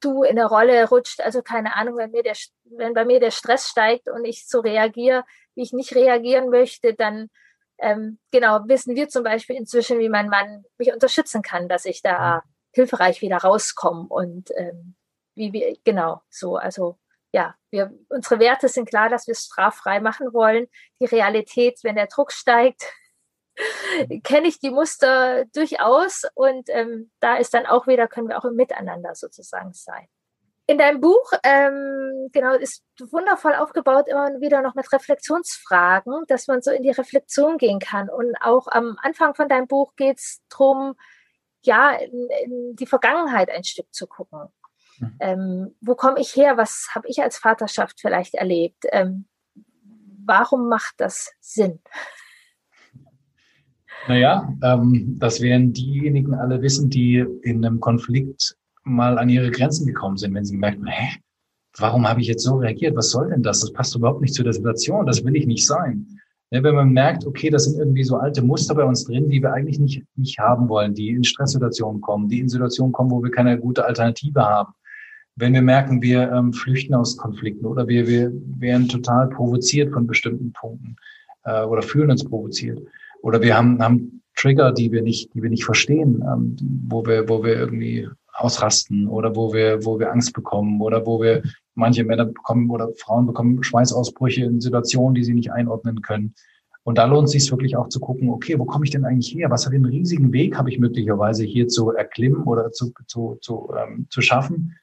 du in der Rolle rutscht? Also keine Ahnung, wenn, mir der, wenn bei mir der Stress steigt und ich so reagiere, wie ich nicht reagieren möchte, dann ähm, genau, wissen wir zum Beispiel inzwischen, wie mein Mann mich unterstützen kann, dass ich da hilfreich wieder rauskomme und ähm, wie wir, genau, so, also ja, wir, unsere Werte sind klar, dass wir es straffrei machen wollen. Die Realität, wenn der Druck steigt, kenne ich die Muster durchaus und ähm, da ist dann auch wieder, können wir auch im Miteinander sozusagen sein. In deinem Buch, ähm, genau, ist wundervoll aufgebaut, immer wieder noch mit Reflexionsfragen, dass man so in die Reflexion gehen kann. Und auch am Anfang von deinem Buch geht es darum, ja, in, in die Vergangenheit ein Stück zu gucken. Mhm. Ähm, wo komme ich her? Was habe ich als Vaterschaft vielleicht erlebt? Ähm, warum macht das Sinn? Naja, ähm, das werden diejenigen alle wissen, die in einem Konflikt mal an ihre Grenzen gekommen sind, wenn sie merken, hä, warum habe ich jetzt so reagiert? Was soll denn das? Das passt überhaupt nicht zu der Situation. Das will ich nicht sein. Ja, wenn man merkt, okay, das sind irgendwie so alte Muster bei uns drin, die wir eigentlich nicht, nicht haben wollen, die in Stresssituationen kommen, die in Situationen kommen, wo wir keine gute Alternative haben. Wenn wir merken, wir ähm, flüchten aus Konflikten oder wir, wir werden total provoziert von bestimmten Punkten äh, oder fühlen uns provoziert. Oder wir haben, haben Trigger, die wir nicht, die wir nicht verstehen, ähm, wo wir, wo wir irgendwie ausrasten oder wo wir, wo wir Angst bekommen oder wo wir manche Männer bekommen oder Frauen bekommen Schweißausbrüche in Situationen, die sie nicht einordnen können. Und da lohnt es sich wirklich auch zu gucken, okay, wo komme ich denn eigentlich her? Was für einen riesigen Weg habe ich möglicherweise hier zu erklimmen oder zu, zu, zu, ähm, zu schaffen?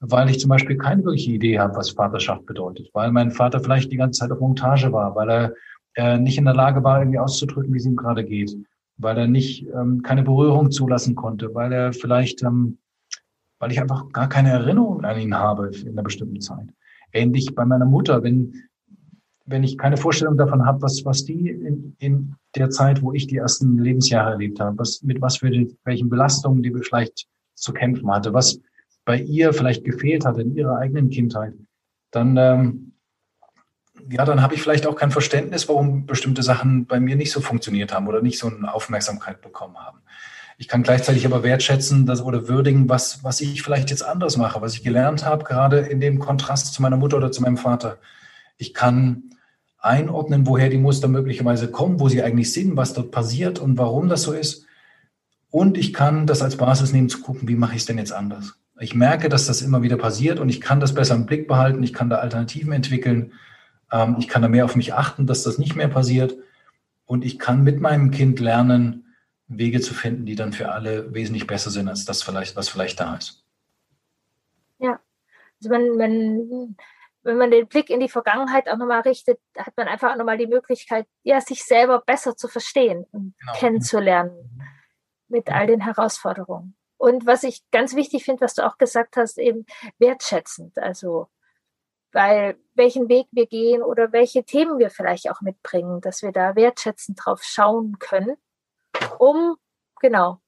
Weil ich zum Beispiel keine wirkliche Idee habe, was Vaterschaft bedeutet. Weil mein Vater vielleicht die ganze Zeit auf Montage war, weil er äh, nicht in der Lage war, irgendwie auszudrücken, wie es ihm gerade geht. Weil er nicht ähm, keine Berührung zulassen konnte, weil er vielleicht ähm, weil ich einfach gar keine Erinnerung an ihn habe in einer bestimmten Zeit. Ähnlich bei meiner Mutter, wenn, wenn ich keine Vorstellung davon habe, was, was die in, in der Zeit, wo ich die ersten Lebensjahre erlebt habe, was, mit was für den, welchen Belastungen die vielleicht zu kämpfen hatte, was bei ihr vielleicht gefehlt hat in ihrer eigenen Kindheit, dann, ähm, ja, dann habe ich vielleicht auch kein Verständnis, warum bestimmte Sachen bei mir nicht so funktioniert haben oder nicht so eine Aufmerksamkeit bekommen haben. Ich kann gleichzeitig aber wertschätzen dass, oder würdigen, was, was ich vielleicht jetzt anders mache, was ich gelernt habe, gerade in dem Kontrast zu meiner Mutter oder zu meinem Vater. Ich kann einordnen, woher die Muster möglicherweise kommen, wo sie eigentlich sind, was dort passiert und warum das so ist. Und ich kann das als Basis nehmen, zu gucken, wie mache ich es denn jetzt anders. Ich merke, dass das immer wieder passiert und ich kann das besser im Blick behalten. Ich kann da Alternativen entwickeln. Ähm, ich kann da mehr auf mich achten, dass das nicht mehr passiert. Und ich kann mit meinem Kind lernen, Wege zu finden, die dann für alle wesentlich besser sind als das vielleicht, was vielleicht da ist. Ja, also wenn, wenn, wenn man den Blick in die Vergangenheit auch nochmal richtet, hat man einfach auch nochmal die Möglichkeit, ja, sich selber besser zu verstehen und genau. kennenzulernen mhm. mit all den Herausforderungen. Und was ich ganz wichtig finde, was du auch gesagt hast, eben wertschätzend. Also, weil welchen Weg wir gehen oder welche Themen wir vielleicht auch mitbringen, dass wir da wertschätzend drauf schauen können um genau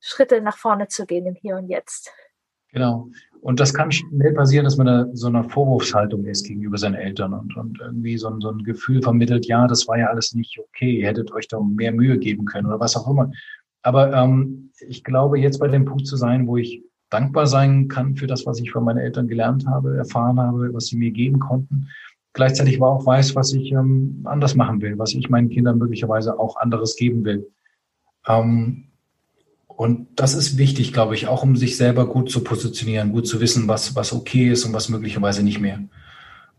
Schritte nach vorne zu gehen im Hier und Jetzt. Genau. Und das kann schnell passieren, dass man da so eine Vorwurfshaltung ist gegenüber seinen Eltern und, und irgendwie so ein, so ein Gefühl vermittelt, ja, das war ja alles nicht okay, ihr hättet euch da mehr Mühe geben können oder was auch immer. Aber ähm, ich glaube, jetzt bei dem Punkt zu sein, wo ich dankbar sein kann für das, was ich von meinen Eltern gelernt habe, erfahren habe, was sie mir geben konnten gleichzeitig aber auch weiß, was ich ähm, anders machen will, was ich meinen Kindern möglicherweise auch anderes geben will. Ähm, und das ist wichtig, glaube ich, auch um sich selber gut zu positionieren, gut zu wissen, was, was okay ist und was möglicherweise nicht mehr.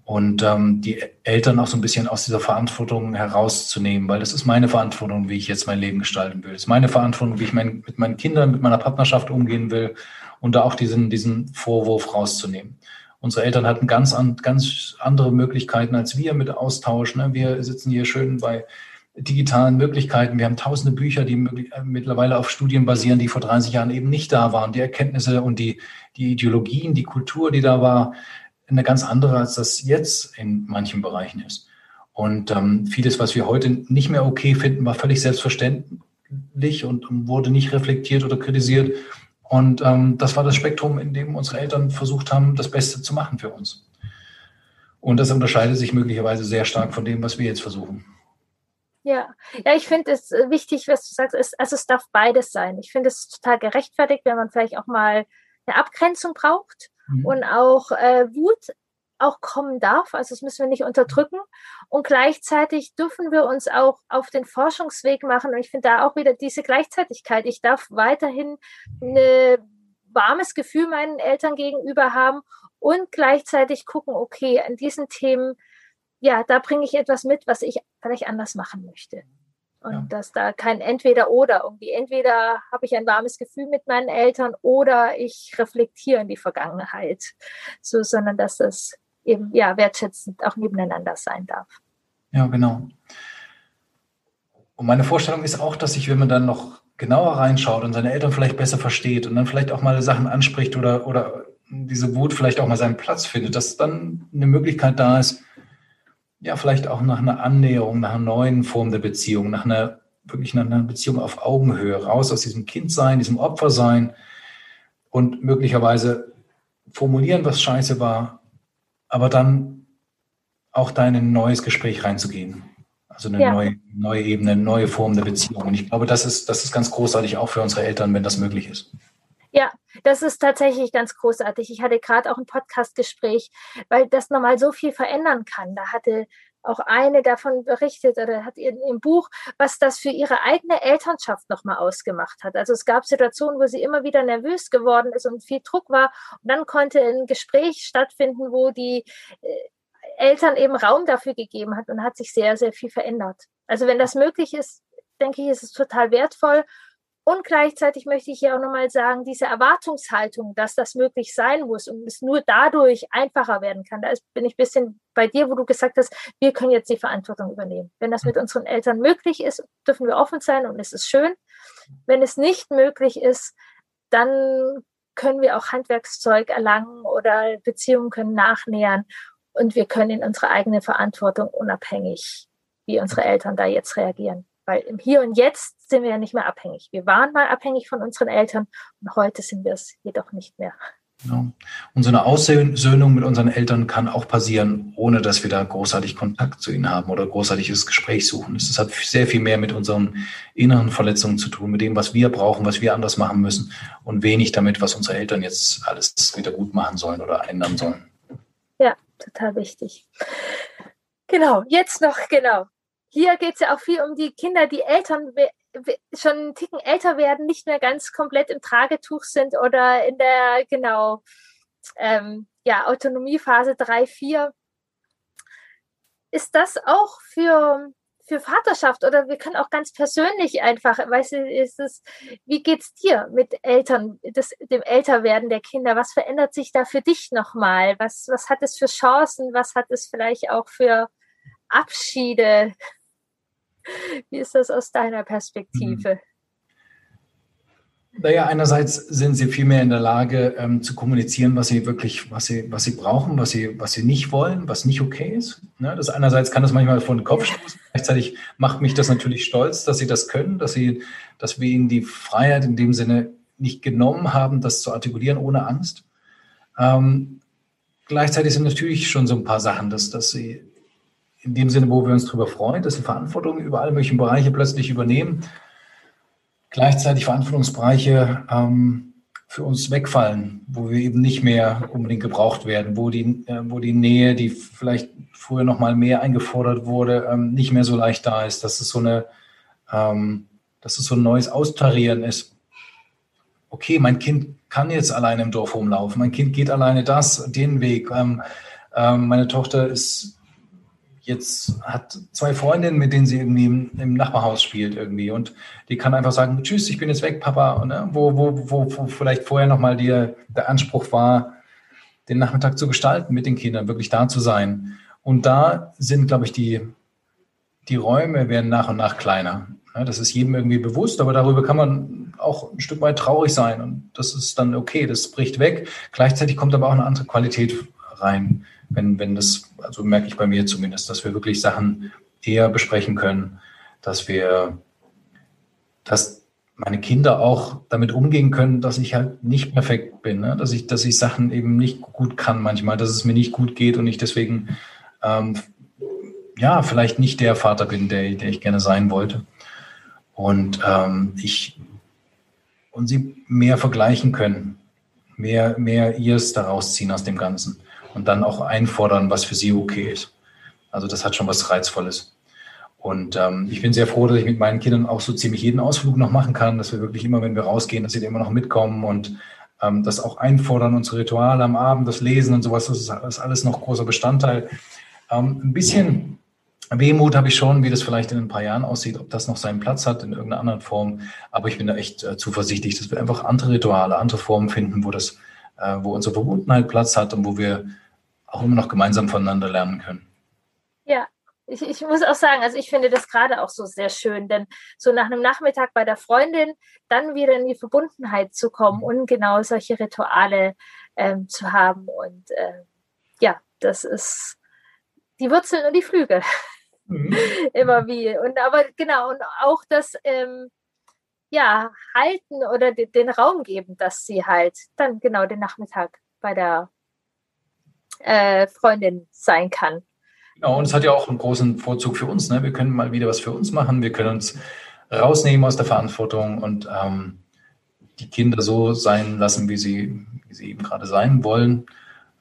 Und ähm, die Eltern auch so ein bisschen aus dieser Verantwortung herauszunehmen, weil das ist meine Verantwortung, wie ich jetzt mein Leben gestalten will. Das ist meine Verantwortung, wie ich mein, mit meinen Kindern, mit meiner Partnerschaft umgehen will und da auch diesen, diesen Vorwurf rauszunehmen. Unsere Eltern hatten ganz, an, ganz andere Möglichkeiten als wir mit Austausch. Ne? Wir sitzen hier schön bei digitalen Möglichkeiten. Wir haben tausende Bücher, die äh, mittlerweile auf Studien basieren, die vor 30 Jahren eben nicht da waren. Die Erkenntnisse und die, die Ideologien, die Kultur, die da war, eine ganz andere, als das jetzt in manchen Bereichen ist. Und ähm, vieles, was wir heute nicht mehr okay finden, war völlig selbstverständlich und wurde nicht reflektiert oder kritisiert. Und ähm, das war das Spektrum, in dem unsere Eltern versucht haben, das Beste zu machen für uns. Und das unterscheidet sich möglicherweise sehr stark von dem, was wir jetzt versuchen. Ja, ja, ich finde es äh, wichtig, was du sagst, ist, also es darf beides sein. Ich finde es total gerechtfertigt, wenn man vielleicht auch mal eine Abgrenzung braucht mhm. und auch äh, Wut auch kommen darf. Also das müssen wir nicht unterdrücken. Und gleichzeitig dürfen wir uns auch auf den Forschungsweg machen. Und ich finde da auch wieder diese Gleichzeitigkeit. Ich darf weiterhin ein warmes Gefühl meinen Eltern gegenüber haben und gleichzeitig gucken, okay, an diesen Themen, ja, da bringe ich etwas mit, was ich vielleicht anders machen möchte. Und ja. dass da kein Entweder-Oder irgendwie. Entweder habe ich ein warmes Gefühl mit meinen Eltern oder ich reflektiere in die Vergangenheit. So, sondern dass das eben ja wertschätzend auch nebeneinander sein darf. Ja, genau. Und meine Vorstellung ist auch, dass sich, wenn man dann noch genauer reinschaut und seine Eltern vielleicht besser versteht und dann vielleicht auch mal Sachen anspricht oder, oder diese Wut vielleicht auch mal seinen Platz findet, dass dann eine Möglichkeit da ist, ja, vielleicht auch nach einer Annäherung, nach einer neuen Form der Beziehung, nach einer wirklich nach einer Beziehung auf Augenhöhe, raus aus diesem Kindsein, diesem Opfersein und möglicherweise formulieren, was scheiße war, aber dann auch da in ein neues Gespräch reinzugehen. Also eine ja. neue, neue Ebene, eine neue Form der Beziehung. Und ich glaube, das ist, das ist ganz großartig auch für unsere Eltern, wenn das möglich ist. Ja, das ist tatsächlich ganz großartig. Ich hatte gerade auch ein Podcastgespräch, weil das nochmal so viel verändern kann. Da hatte auch eine davon berichtet oder hat in im Buch, was das für ihre eigene Elternschaft nochmal ausgemacht hat. Also es gab Situationen, wo sie immer wieder nervös geworden ist und viel Druck war. Und dann konnte ein Gespräch stattfinden, wo die äh, Eltern eben Raum dafür gegeben hat und hat sich sehr, sehr viel verändert. Also wenn das möglich ist, denke ich, ist es total wertvoll. Und gleichzeitig möchte ich hier auch nochmal sagen, diese Erwartungshaltung, dass das möglich sein muss und es nur dadurch einfacher werden kann. Da bin ich ein bisschen bei dir, wo du gesagt hast, wir können jetzt die Verantwortung übernehmen. Wenn das mit unseren Eltern möglich ist, dürfen wir offen sein und es ist schön. Wenn es nicht möglich ist, dann können wir auch Handwerkszeug erlangen oder Beziehungen können nachnähern und wir können in unsere eigene Verantwortung unabhängig, wie unsere Eltern da jetzt reagieren. Weil im Hier und Jetzt sind wir ja nicht mehr abhängig. Wir waren mal abhängig von unseren Eltern und heute sind wir es jedoch nicht mehr. Genau. Und so eine Aussöhnung mit unseren Eltern kann auch passieren, ohne dass wir da großartig Kontakt zu ihnen haben oder großartiges Gespräch suchen. Es hat sehr viel mehr mit unseren inneren Verletzungen zu tun, mit dem, was wir brauchen, was wir anders machen müssen und wenig damit, was unsere Eltern jetzt alles wieder gut machen sollen oder ändern sollen. Ja, total wichtig. Genau, jetzt noch, genau, hier geht es ja auch viel um die Kinder, die Eltern schon einen Ticken älter werden, nicht mehr ganz komplett im Tragetuch sind oder in der, genau, ähm, ja, Autonomiephase 3, 4. Ist das auch für, für Vaterschaft oder wir können auch ganz persönlich einfach, weißt du, ist es, wie geht's dir mit Eltern, das, dem Älterwerden der Kinder? Was verändert sich da für dich nochmal? Was, was hat es für Chancen? Was hat es vielleicht auch für Abschiede? Wie ist das aus deiner Perspektive? Mhm. Naja, einerseits sind sie viel mehr in der Lage ähm, zu kommunizieren, was sie wirklich, was sie, was sie brauchen, was sie, was sie nicht wollen, was nicht okay ist. Ne? Das einerseits kann das manchmal vor den Kopf stoßen. Gleichzeitig macht mich das natürlich stolz, dass sie das können, dass sie, dass wir ihnen die Freiheit in dem Sinne nicht genommen haben, das zu artikulieren ohne Angst. Ähm, gleichzeitig sind natürlich schon so ein paar Sachen, dass, dass sie in dem Sinne, wo wir uns darüber freuen, dass sie Verantwortung über alle möglichen Bereiche plötzlich übernehmen, gleichzeitig Verantwortungsbereiche ähm, für uns wegfallen, wo wir eben nicht mehr unbedingt gebraucht werden, wo die, äh, wo die Nähe, die vielleicht früher noch mal mehr eingefordert wurde, ähm, nicht mehr so leicht da ist, dass es so eine, ähm, dass es so ein neues Austarieren ist. Okay, mein Kind kann jetzt alleine im Dorf rumlaufen, mein Kind geht alleine das, den Weg. Ähm, ähm, meine Tochter ist jetzt hat zwei Freundinnen, mit denen sie irgendwie im, Nachbarhaus spielt irgendwie und die kann einfach sagen, tschüss, ich bin jetzt weg, Papa, ne? wo, wo, wo, wo vielleicht vorher nochmal der, der Anspruch war, den Nachmittag zu gestalten mit den Kindern, wirklich da zu sein. Und da sind, glaube ich, die, die Räume werden nach und nach kleiner. Ja, das ist jedem irgendwie bewusst, aber darüber kann man auch ein Stück weit traurig sein und das ist dann okay, das bricht weg. Gleichzeitig kommt aber auch eine andere Qualität rein wenn, wenn das, also merke ich bei mir zumindest, dass wir wirklich Sachen eher besprechen können, dass wir, dass meine Kinder auch damit umgehen können, dass ich halt nicht perfekt bin, ne? dass ich, dass ich Sachen eben nicht gut kann manchmal, dass es mir nicht gut geht und ich deswegen ähm, ja vielleicht nicht der Vater bin, der, der ich gerne sein wollte. Und ähm, ich und sie mehr vergleichen können mehr, mehr ihrs daraus ziehen aus dem Ganzen und dann auch einfordern, was für sie okay ist. Also das hat schon was Reizvolles. Und ähm, ich bin sehr froh, dass ich mit meinen Kindern auch so ziemlich jeden Ausflug noch machen kann, dass wir wirklich immer, wenn wir rausgehen, dass sie immer noch mitkommen und ähm, das auch einfordern, unsere Rituale am Abend, das Lesen und sowas, das ist, alles noch großer Bestandteil. Ähm, ein bisschen Wehmut habe ich schon, wie das vielleicht in ein paar Jahren aussieht, ob das noch seinen Platz hat in irgendeiner anderen Form. Aber ich bin da echt äh, zuversichtlich, dass wir einfach andere Rituale, andere Formen finden, wo das, äh, wo unsere Verbundenheit Platz hat und wo wir auch immer noch gemeinsam voneinander lernen können. Ja, ich, ich muss auch sagen, also ich finde das gerade auch so sehr schön, denn so nach einem Nachmittag bei der Freundin dann wieder in die Verbundenheit zu kommen und genau solche Rituale ähm, zu haben. Und äh, ja, das ist die Wurzeln und die Flügel. Mhm. Immer wie. Und aber genau, und auch das ähm, ja, halten oder de, den Raum geben, dass sie halt dann genau den Nachmittag bei der äh, Freundin sein kann. Genau, und es hat ja auch einen großen Vorzug für uns. Ne? Wir können mal wieder was für uns machen. Wir können uns rausnehmen aus der Verantwortung und ähm, die Kinder so sein lassen, wie sie, wie sie eben gerade sein wollen.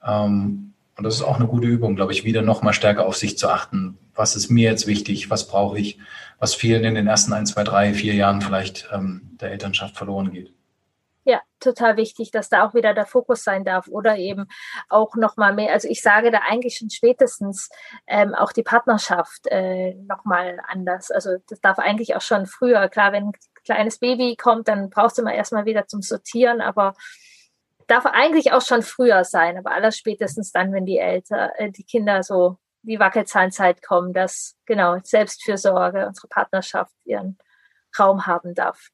Ähm, und das ist auch eine gute Übung, glaube ich, wieder noch mal stärker auf sich zu achten. Was ist mir jetzt wichtig? Was brauche ich? Was vielen in den ersten ein, zwei, drei, vier Jahren vielleicht ähm, der Elternschaft verloren geht. Ja, total wichtig, dass da auch wieder der Fokus sein darf oder eben auch nochmal mehr. Also ich sage da eigentlich schon spätestens ähm, auch die Partnerschaft äh, nochmal anders. Also das darf eigentlich auch schon früher. Klar, wenn ein kleines Baby kommt, dann brauchst du mal erstmal wieder zum Sortieren, aber darf eigentlich auch schon früher sein, aber aller spätestens dann, wenn die Eltern, äh, die Kinder so die Wackelzahnzeit kommen, dass genau Selbstfürsorge, unsere Partnerschaft ihren Raum haben darf.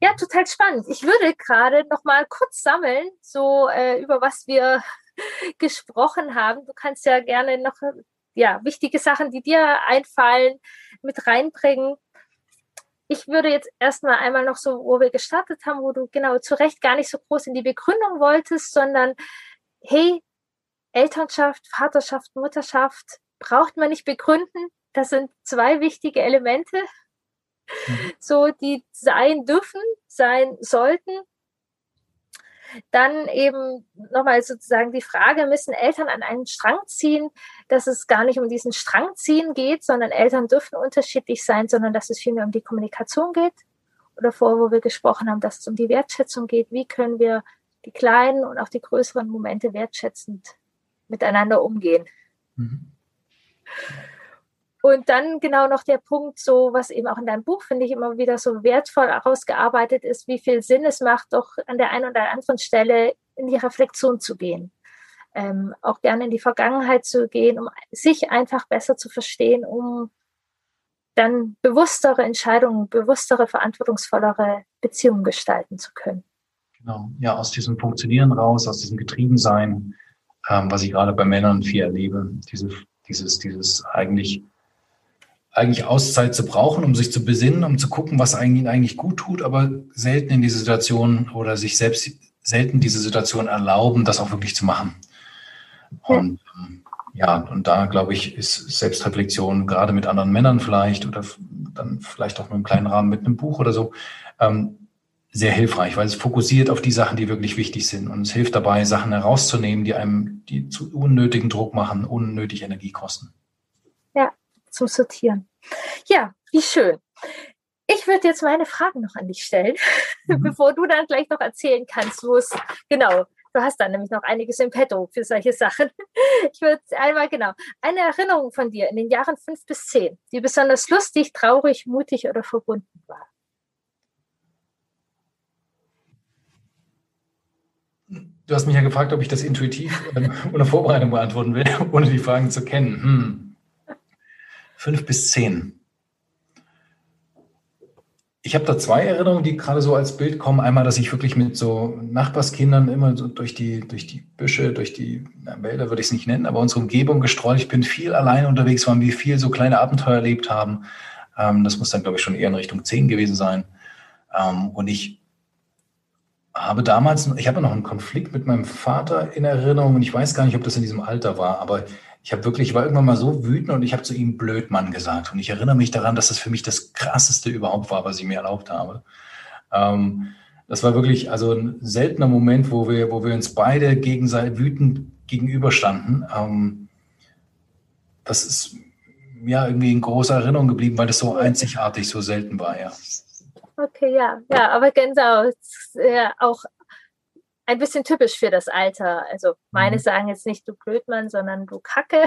Ja, total spannend. Ich würde gerade noch mal kurz sammeln, so äh, über was wir gesprochen haben. Du kannst ja gerne noch ja wichtige Sachen, die dir einfallen, mit reinbringen. Ich würde jetzt erstmal einmal noch so, wo wir gestartet haben, wo du genau zu Recht gar nicht so groß in die Begründung wolltest, sondern hey, Elternschaft, Vaterschaft, Mutterschaft braucht man nicht begründen. Das sind zwei wichtige Elemente Mhm. so die sein dürfen, sein sollten. Dann eben nochmal sozusagen die Frage, müssen Eltern an einen Strang ziehen, dass es gar nicht um diesen Strang ziehen geht, sondern Eltern dürfen unterschiedlich sein, sondern dass es vielmehr um die Kommunikation geht. Oder vor, wo wir gesprochen haben, dass es um die Wertschätzung geht. Wie können wir die kleinen und auch die größeren Momente wertschätzend miteinander umgehen? Mhm. Und dann genau noch der Punkt, so was eben auch in deinem Buch, finde ich, immer wieder so wertvoll herausgearbeitet ist, wie viel Sinn es macht, doch an der einen oder anderen Stelle in die Reflexion zu gehen. Ähm, auch gerne in die Vergangenheit zu gehen, um sich einfach besser zu verstehen, um dann bewusstere Entscheidungen, bewusstere, verantwortungsvollere Beziehungen gestalten zu können. Genau, ja, aus diesem Funktionieren raus, aus diesem Getriebensein, ähm, was ich gerade bei Männern viel erlebe, diese, dieses, dieses eigentlich eigentlich Auszeit zu brauchen, um sich zu besinnen, um zu gucken, was ihnen eigentlich gut tut, aber selten in diese Situation oder sich selbst selten diese Situation erlauben, das auch wirklich zu machen. Und ähm, ja, und da glaube ich, ist Selbstreflexion gerade mit anderen Männern vielleicht oder dann vielleicht auch nur im kleinen Rahmen mit einem Buch oder so ähm, sehr hilfreich, weil es fokussiert auf die Sachen, die wirklich wichtig sind und es hilft dabei, Sachen herauszunehmen, die einem die zu unnötigen Druck machen, unnötig Energie kosten zum Sortieren. Ja, wie schön. Ich würde jetzt meine Fragen noch an dich stellen, mhm. bevor du dann gleich noch erzählen kannst, wo es genau. Du hast dann nämlich noch einiges im Petto für solche Sachen. Ich würde einmal genau eine Erinnerung von dir in den Jahren fünf bis zehn, die besonders lustig, traurig, mutig oder verbunden war. Du hast mich ja gefragt, ob ich das intuitiv ähm, ohne Vorbereitung beantworten will, ohne die Fragen zu kennen. Hm. Fünf bis zehn. Ich habe da zwei Erinnerungen, die gerade so als Bild kommen. Einmal, dass ich wirklich mit so Nachbarskindern immer so durch die, durch die Büsche, durch die na, Wälder würde ich es nicht nennen, aber unsere Umgebung gestrollt. Ich bin viel allein unterwegs, waren wir viel so kleine Abenteuer erlebt haben. Ähm, das muss dann, glaube ich, schon eher in Richtung zehn gewesen sein. Ähm, und ich habe damals, ich habe noch einen Konflikt mit meinem Vater in Erinnerung und ich weiß gar nicht, ob das in diesem Alter war, aber ich habe wirklich, ich war irgendwann mal so wütend und ich habe zu ihm Blödmann gesagt. Und ich erinnere mich daran, dass das für mich das Krasseste überhaupt war, was ich mir erlaubt habe. Ähm, das war wirklich also ein seltener Moment, wo wir, wo wir uns beide gegenseitig wütend gegenüberstanden. Ähm, das ist ja irgendwie in großer Erinnerung geblieben, weil das so einzigartig, so selten war, ja. Okay, ja, ja, aber Gänsehaut, ja, auch ein bisschen typisch für das Alter. Also meine mhm. sagen jetzt nicht du Blödmann, sondern du Kacke.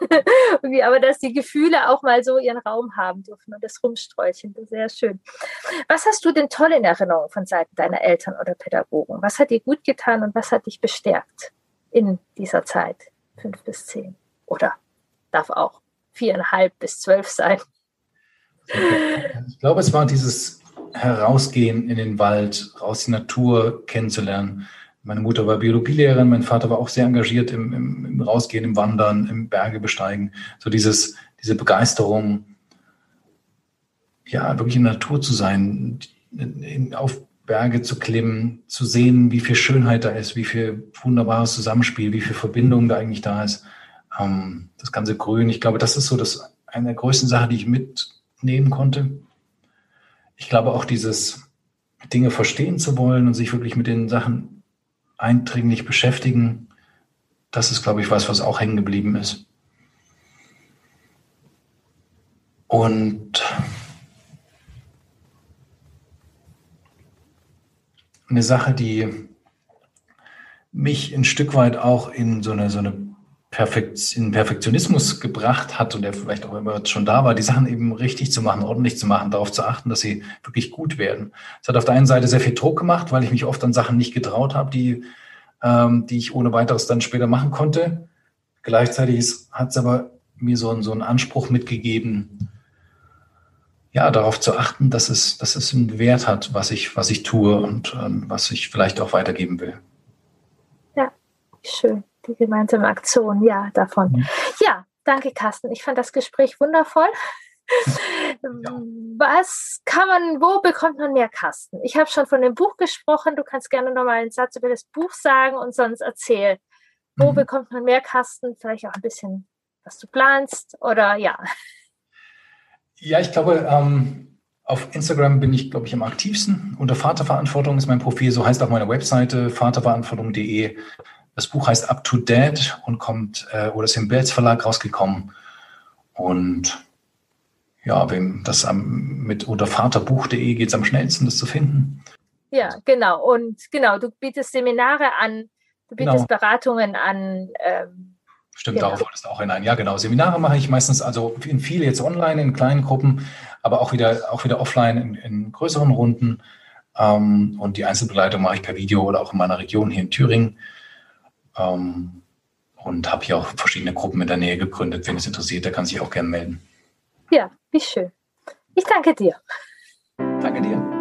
aber dass die Gefühle auch mal so ihren Raum haben dürfen und das Rumsträuchen, das ist sehr schön. Was hast du denn toll in Erinnerung von Seiten deiner Eltern oder Pädagogen? Was hat dir gut getan und was hat dich bestärkt in dieser Zeit? Fünf bis zehn. Oder darf auch viereinhalb bis zwölf sein. Ich glaube, es war dieses Herausgehen in den Wald, raus die Natur kennenzulernen. Meine Mutter war Biologielehrerin, mein Vater war auch sehr engagiert im, im, im Rausgehen, im Wandern, im Berge besteigen. So dieses, diese Begeisterung, ja, wirklich in der Natur zu sein, in, auf Berge zu klimmen, zu sehen, wie viel Schönheit da ist, wie viel wunderbares Zusammenspiel, wie viel Verbindung da eigentlich da ist. Ähm, das ganze Grün, ich glaube, das ist so das, eine der größten Sachen, die ich mitnehmen konnte. Ich glaube auch dieses Dinge verstehen zu wollen und sich wirklich mit den Sachen eindringlich beschäftigen, das ist, glaube ich, was, was auch hängen geblieben ist. Und eine Sache, die mich ein Stück weit auch in so eine, so eine Perfekt, in Perfektionismus gebracht hat und der vielleicht auch immer schon da war, die Sachen eben richtig zu machen, ordentlich zu machen, darauf zu achten, dass sie wirklich gut werden. Es hat auf der einen Seite sehr viel Druck gemacht, weil ich mich oft an Sachen nicht getraut habe, die, ähm, die ich ohne weiteres dann später machen konnte. Gleichzeitig hat es aber mir so, so einen Anspruch mitgegeben, ja, darauf zu achten, dass es, dass es einen Wert hat, was ich, was ich tue und ähm, was ich vielleicht auch weitergeben will. Ja, schön die gemeinsame Aktion, ja, davon. Mhm. Ja, danke, Carsten. Ich fand das Gespräch wundervoll. Was kann man, wo bekommt man mehr Carsten? Ich habe schon von dem Buch gesprochen. Du kannst gerne nochmal einen Satz über das Buch sagen und sonst erzähl. Wo mhm. bekommt man mehr Carsten? Vielleicht auch ein bisschen, was du planst oder ja. Ja, ich glaube, ähm, auf Instagram bin ich, glaube ich, am aktivsten. Unter Vaterverantwortung ist mein Profil, so heißt auch meine Webseite, vaterverantwortung.de. Das Buch heißt Up to Date und kommt äh, oder ist im Belz Verlag rausgekommen. Und ja, wem das am, mit unter vaterbuch.de geht es am schnellsten, das zu finden. Ja, genau. Und genau, du bietest Seminare an, du bietest genau. Beratungen an. Ähm, Stimmt, genau. darauf wolltest du auch hinein. Ja, genau. Seminare mache ich meistens, also in viel jetzt online, in kleinen Gruppen, aber auch wieder, auch wieder offline in, in größeren Runden. Ähm, und die Einzelbegleitung mache ich per Video oder auch in meiner Region hier in Thüringen. Ähm, und habe hier auch verschiedene Gruppen in der Nähe gegründet. Wenn es interessiert, der kann sich auch gerne melden. Ja, wie schön. Ich danke dir. Danke dir.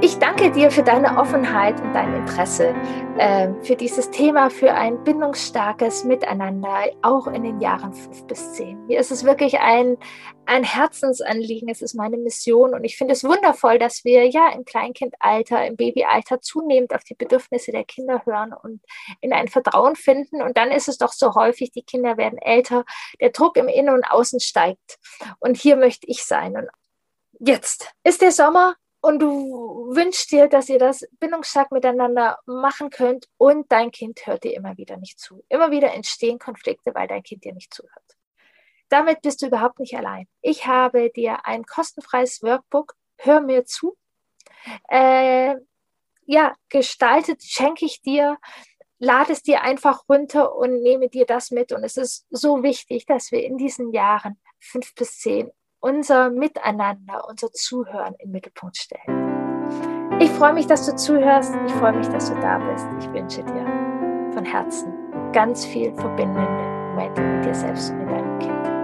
Ich danke dir für deine Offenheit und dein Interesse äh, für dieses Thema, für ein bindungsstarkes Miteinander, auch in den Jahren fünf bis zehn. Mir ist es wirklich ein, ein Herzensanliegen, es ist meine Mission und ich finde es wundervoll, dass wir ja im Kleinkindalter, im Babyalter zunehmend auf die Bedürfnisse der Kinder hören und in ein Vertrauen finden. Und dann ist es doch so häufig, die Kinder werden älter, der Druck im Innen und Außen steigt. Und hier möchte ich sein. Und jetzt ist der Sommer, und du wünschst dir, dass ihr das bindungsstark miteinander machen könnt und dein Kind hört dir immer wieder nicht zu. Immer wieder entstehen Konflikte, weil dein Kind dir nicht zuhört. Damit bist du überhaupt nicht allein. Ich habe dir ein kostenfreies Workbook, hör mir zu, äh, ja, gestaltet, schenke ich dir, lade es dir einfach runter und nehme dir das mit. Und es ist so wichtig, dass wir in diesen Jahren fünf bis zehn unser Miteinander, unser Zuhören im Mittelpunkt stellen. Ich freue mich, dass du zuhörst. Ich freue mich, dass du da bist. Ich wünsche dir von Herzen ganz viel verbindende Momente mit dir selbst und mit deinem Kind.